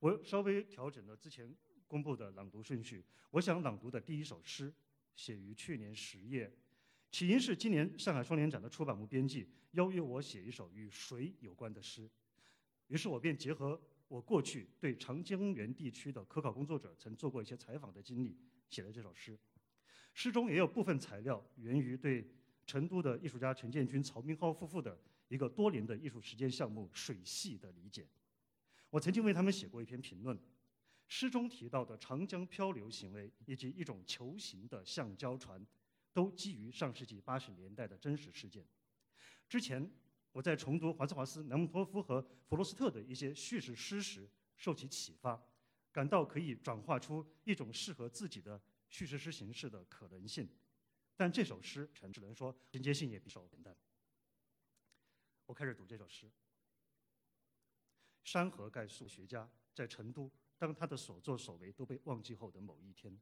我稍微调整了之前公布的朗读顺序。我想朗读的第一首诗，写于去年十月，起因是今年上海双年展的出版物编辑邀约我写一首与水有关的诗，于是我便结合我过去对长江源地区的科考工作者曾做过一些采访的经历，写了这首诗。诗中也有部分材料源于对成都的艺术家陈建军、曹明浩夫妇的一个多年的艺术实践项目“水系”的理解。我曾经为他们写过一篇评论，诗中提到的长江漂流行为以及一种球形的橡胶船，都基于上世纪八十年代的真实事件。之前我在重读华兹华斯、南姆托夫和弗罗斯特的一些叙事诗时，受其启发，感到可以转化出一种适合自己的叙事诗形式的可能性。但这首诗，只能说衔接性也比较简单。我开始读这首诗。山河概述学家在成都，当他的所作所为都被忘记后的某一天，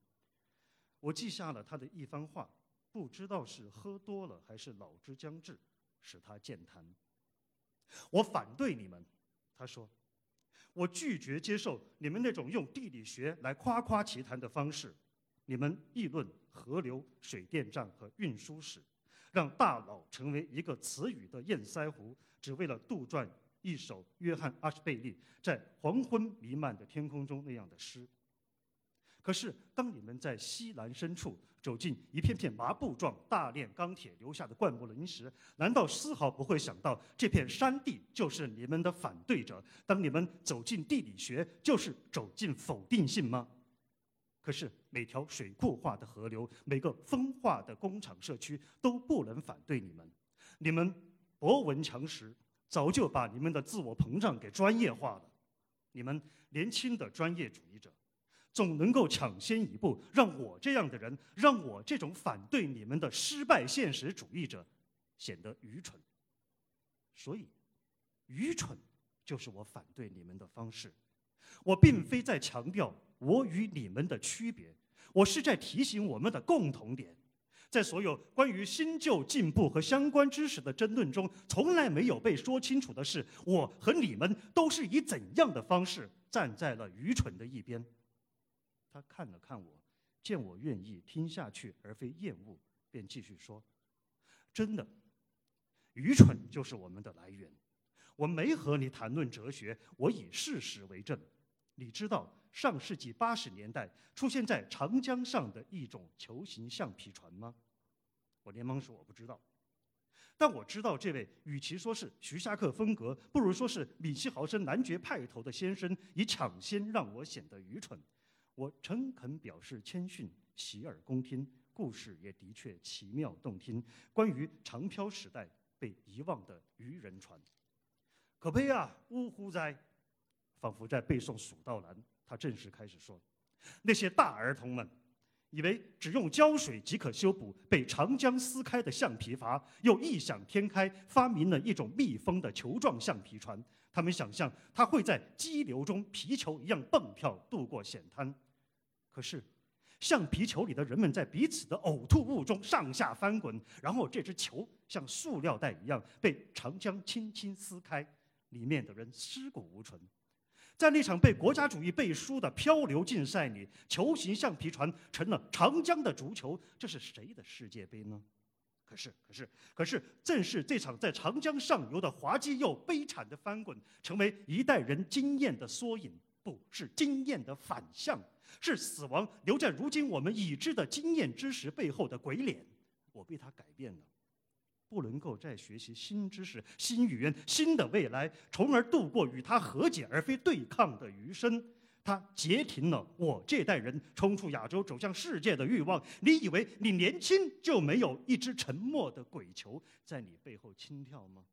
我记下了他的一番话，不知道是喝多了还是老之将至，使他健谈。我反对你们，他说，我拒绝接受你们那种用地理学来夸夸其谈的方式。你们议论河流、水电站和运输史，让大脑成为一个词语的堰塞湖，只为了杜撰。一首约翰·阿什贝利在黄昏弥漫的天空中那样的诗。可是，当你们在西南深处走进一片片麻布状大炼钢铁留下的灌木林时，难道丝毫不会想到这片山地就是你们的反对者？当你们走进地理学，就是走进否定性吗？可是，每条水库化的河流，每个风化的工厂社区都不能反对你们。你们博闻强识。早就把你们的自我膨胀给专业化了，你们年轻的专业主义者，总能够抢先一步，让我这样的人，让我这种反对你们的失败现实主义者，显得愚蠢。所以，愚蠢就是我反对你们的方式。我并非在强调我与你们的区别，我是在提醒我们的共同点。在所有关于新旧进步和相关知识的争论中，从来没有被说清楚的是，我和你们都是以怎样的方式站在了愚蠢的一边。他看了看我，见我愿意听下去而非厌恶，便继续说：“真的，愚蠢就是我们的来源。我没和你谈论哲学，我以事实为证。你知道。”上世纪八十年代出现在长江上的一种球形橡皮船吗？我连忙说我不知道，但我知道这位与其说是徐霞客风格，不如说是米西豪森男爵派头的先生，以抢先让我显得愚蠢。我诚恳表示谦逊，洗耳恭听。故事也的确奇妙动听，关于长漂时代被遗忘的渔人船。可悲啊，呜呼哉！仿佛在背诵《蜀道难》。他正式开始说：“那些大儿童们，以为只用胶水即可修补被长江撕开的橡皮筏，又异想天开发明了一种密封的球状橡皮船。他们想象它会在激流中皮球一样蹦跳渡过险滩。可是，橡皮球里的人们在彼此的呕吐物中上下翻滚，然后这只球像塑料袋一样被长江轻轻撕开，里面的人尸骨无存。”在那场被国家主义背书的漂流竞赛里，球形橡皮船成了长江的足球。这是谁的世界杯呢？可是，可是，可是，正是这场在长江上游的滑稽又悲惨的翻滚，成为一代人经验的缩影，不是经验的反向，是死亡留在如今我们已知的经验知识背后的鬼脸。我被他改变了。不能够再学习新知识、新语言、新的未来，从而度过与他和解而非对抗的余生。他截停了我这代人冲出亚洲、走向世界的欲望。你以为你年轻就没有一只沉默的鬼球在你背后轻跳吗？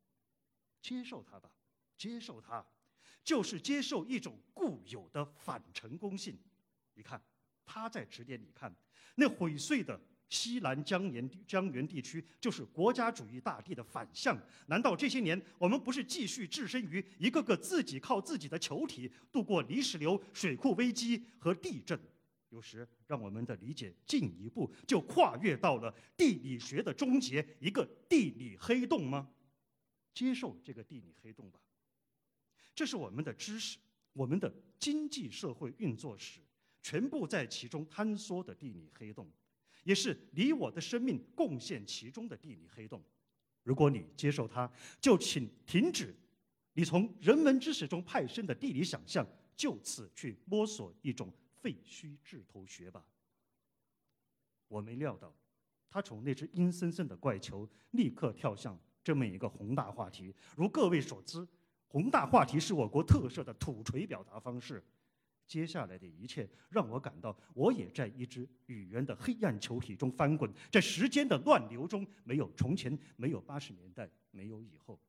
接受它吧，接受它，就是接受一种固有的反成功性。你看，他在指点你看，那毁碎的。西南江源江源地区就是国家主义大地的反向。难道这些年我们不是继续置身于一个个自己靠自己的球体度过泥石流、水库危机和地震？有时让我们的理解进一步，就跨越到了地理学的终结——一个地理黑洞吗？接受这个地理黑洞吧，这是我们的知识，我们的经济社会运作史，全部在其中坍缩的地理黑洞，也是你我的生命贡献其中的地理黑洞。如果你接受它，就请停止你从人文知识中派生的地理想象，就此去摸索一种废墟智头学吧。我没料到，他从那只阴森森的怪球立刻跳向这么一个宏大话题。如各位所知。宏大话题是我国特色的土锤表达方式。接下来的一切让我感到，我也在一只语言的黑暗球体中翻滚，在时间的乱流中，没有从前，没有八十年代，没有以后。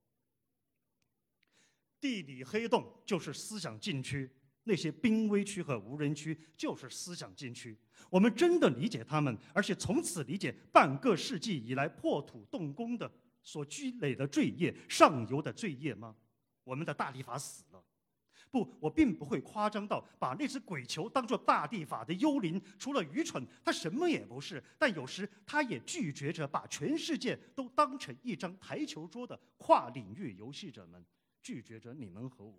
地理黑洞就是思想禁区，那些濒危区和无人区就是思想禁区。我们真的理解他们，而且从此理解半个世纪以来破土动工的所积累的罪业、上游的罪业吗？我们的大地法死了，不，我并不会夸张到把那只鬼球当作大地法的幽灵。除了愚蠢，它什么也不是。但有时，它也拒绝着把全世界都当成一张台球桌的跨领域游戏者们，拒绝着你们和我。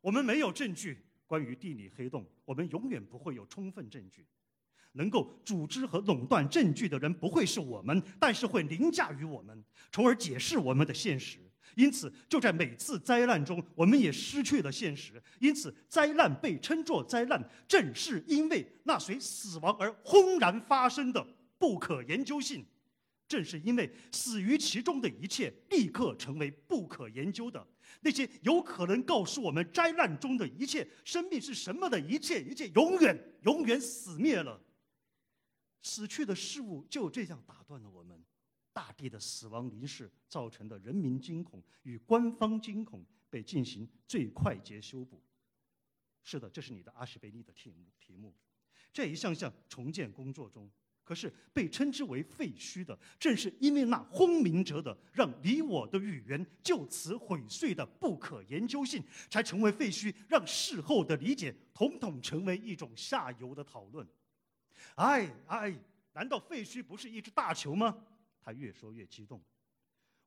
我们没有证据关于地理黑洞，我们永远不会有充分证据。能够组织和垄断证据的人不会是我们，但是会凌驾于我们，从而解释我们的现实。因此，就在每次灾难中，我们也失去了现实。因此，灾难被称作灾难，正是因为那随死亡而轰然发生的不可研究性。正是因为死于其中的一切立刻成为不可研究的，那些有可能告诉我们灾难中的一切、生命是什么的一切，一切永远、永远死灭了。死去的事物就这样打断了我们。大地的死亡离世造成的人民惊恐与官方惊恐被进行最快捷修补。是的，这是你的阿什贝利的题目。题目，这一项项重建工作中，可是被称之为废墟的，正是因为那轰鸣者的让你我的语言就此毁碎的不可研究性，才成为废墟，让事后的理解统统成为一种下游的讨论。哎哎，难道废墟不是一只大球吗？他越说越激动，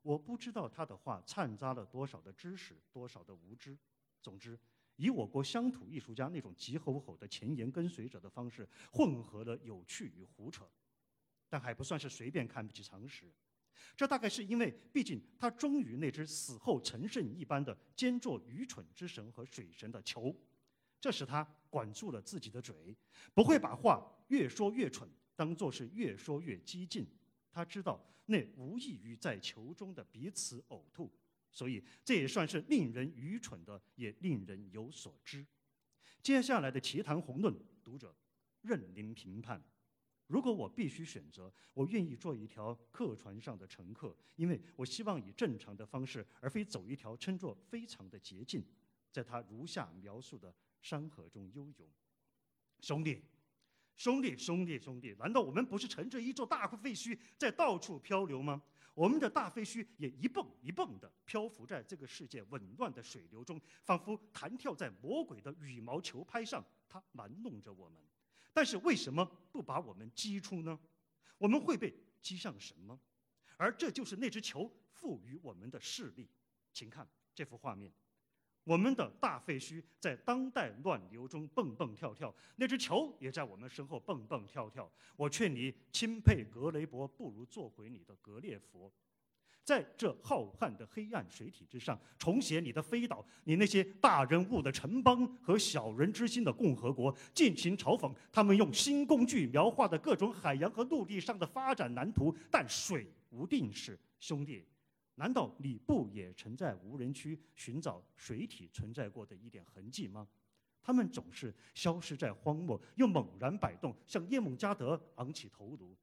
我不知道他的话掺杂了多少的知识，多少的无知。总之，以我国乡土艺术家那种急吼吼的前沿跟随者的方式，混合了有趣与胡扯，但还不算是随便看不起常识。这大概是因为，毕竟他忠于那只死后成圣一般的兼作愚蠢之神和水神的球，这使他管住了自己的嘴，不会把话越说越蠢，当做是越说越激进。他知道那无异于在球中的彼此呕吐，所以这也算是令人愚蠢的，也令人有所知。接下来的奇谈宏论，读者任您评判。如果我必须选择，我愿意做一条客船上的乘客，因为我希望以正常的方式，而非走一条称作非常的捷径，在他如下描述的山河中悠游。兄弟。兄弟，兄弟，兄弟！难道我们不是乘着一座大废墟在到处漂流吗？我们的大废墟也一蹦一蹦地漂浮在这个世界紊乱的水流中，仿佛弹跳在魔鬼的羽毛球拍上，它玩弄着我们。但是为什么不把我们击出呢？我们会被击向什么？而这就是那只球赋予我们的势力。请看这幅画面。我们的大废墟在当代乱流中蹦蹦跳跳，那只球也在我们身后蹦蹦跳跳。我劝你钦佩格雷伯，不如做回你的格列佛，在这浩瀚的黑暗水体之上，重写你的飞岛，你那些大人物的城邦和小人之心的共和国，尽情嘲讽他们用新工具描画的各种海洋和陆地上的发展蓝图。但水无定式，兄弟。难道你不也曾在无人区寻找水体存在过的一点痕迹吗？他们总是消失在荒漠，又猛然摆动，向叶梦加德昂起头颅。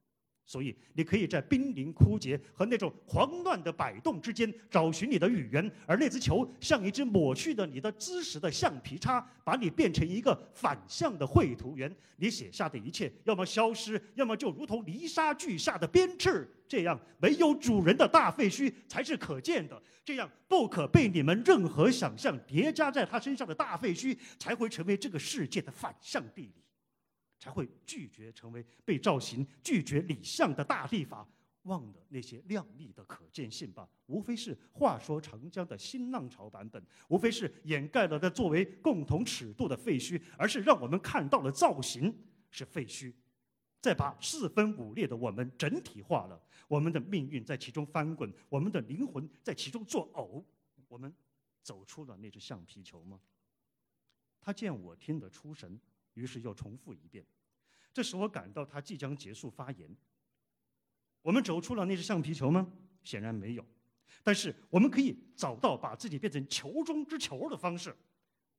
所以，你可以在濒临枯竭和那种狂乱的摆动之间找寻你的语言，而那只球像一只抹去的你的知识的橡皮擦，把你变成一个反向的绘图员。你写下的一切，要么消失，要么就如同泥沙俱下的鞭笞，这样没有主人的大废墟才是可见的。这样不可被你们任何想象叠加在他身上的大废墟，才会成为这个世界的反向地理。才会拒绝成为被造型、拒绝理想的大立法。忘了那些亮丽的可见性吧？无非是话说长江的新浪潮版本，无非是掩盖了的作为共同尺度的废墟，而是让我们看到了造型是废墟，再把四分五裂的我们整体化了。我们的命运在其中翻滚，我们的灵魂在其中作呕。我们走出了那只橡皮球吗？他见我听得出神，于是又重复一遍。这使我感到他即将结束发言。我们走出了那只橡皮球吗？显然没有。但是我们可以找到把自己变成球中之球的方式，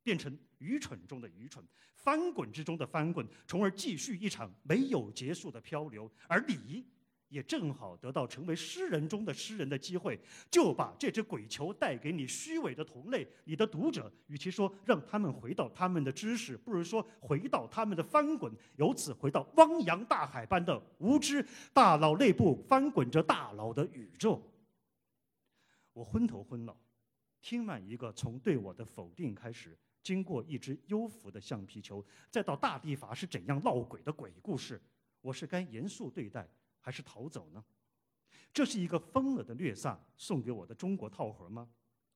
变成愚蠢中的愚蠢，翻滚之中的翻滚，从而继续一场没有结束的漂流。而你。也正好得到成为诗人中的诗人的机会，就把这只鬼球带给你虚伪的同类，你的读者。与其说让他们回到他们的知识，不如说回到他们的翻滚，由此回到汪洋大海般的无知。大脑内部翻滚着大脑的宇宙。我昏头昏脑，听完一个从对我的否定开始，经过一只幽浮的橡皮球，再到大地法是怎样闹鬼的鬼故事，我是该严肃对待？还是逃走呢？这是一个疯了的略萨送给我的中国套盒吗？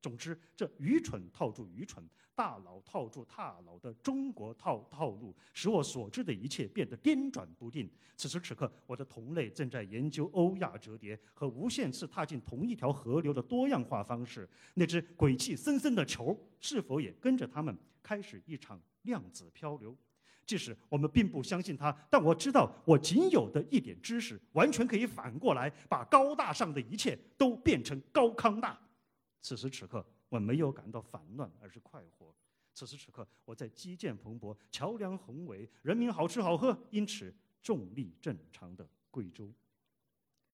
总之，这愚蠢套住愚蠢，大佬套住大佬的中国套套路，使我所知的一切变得颠转不定。此时此刻，我的同类正在研究欧亚折叠和无限次踏进同一条河流的多样化方式。那只鬼气森森的球，是否也跟着他们开始一场量子漂流？即使我们并不相信他，但我知道我仅有的一点知识，完全可以反过来把高大上的一切都变成高康大。此时此刻，我没有感到烦乱，而是快活。此时此刻，我在基建蓬勃、桥梁宏伟、人民好吃好喝，因此重力正常的贵州。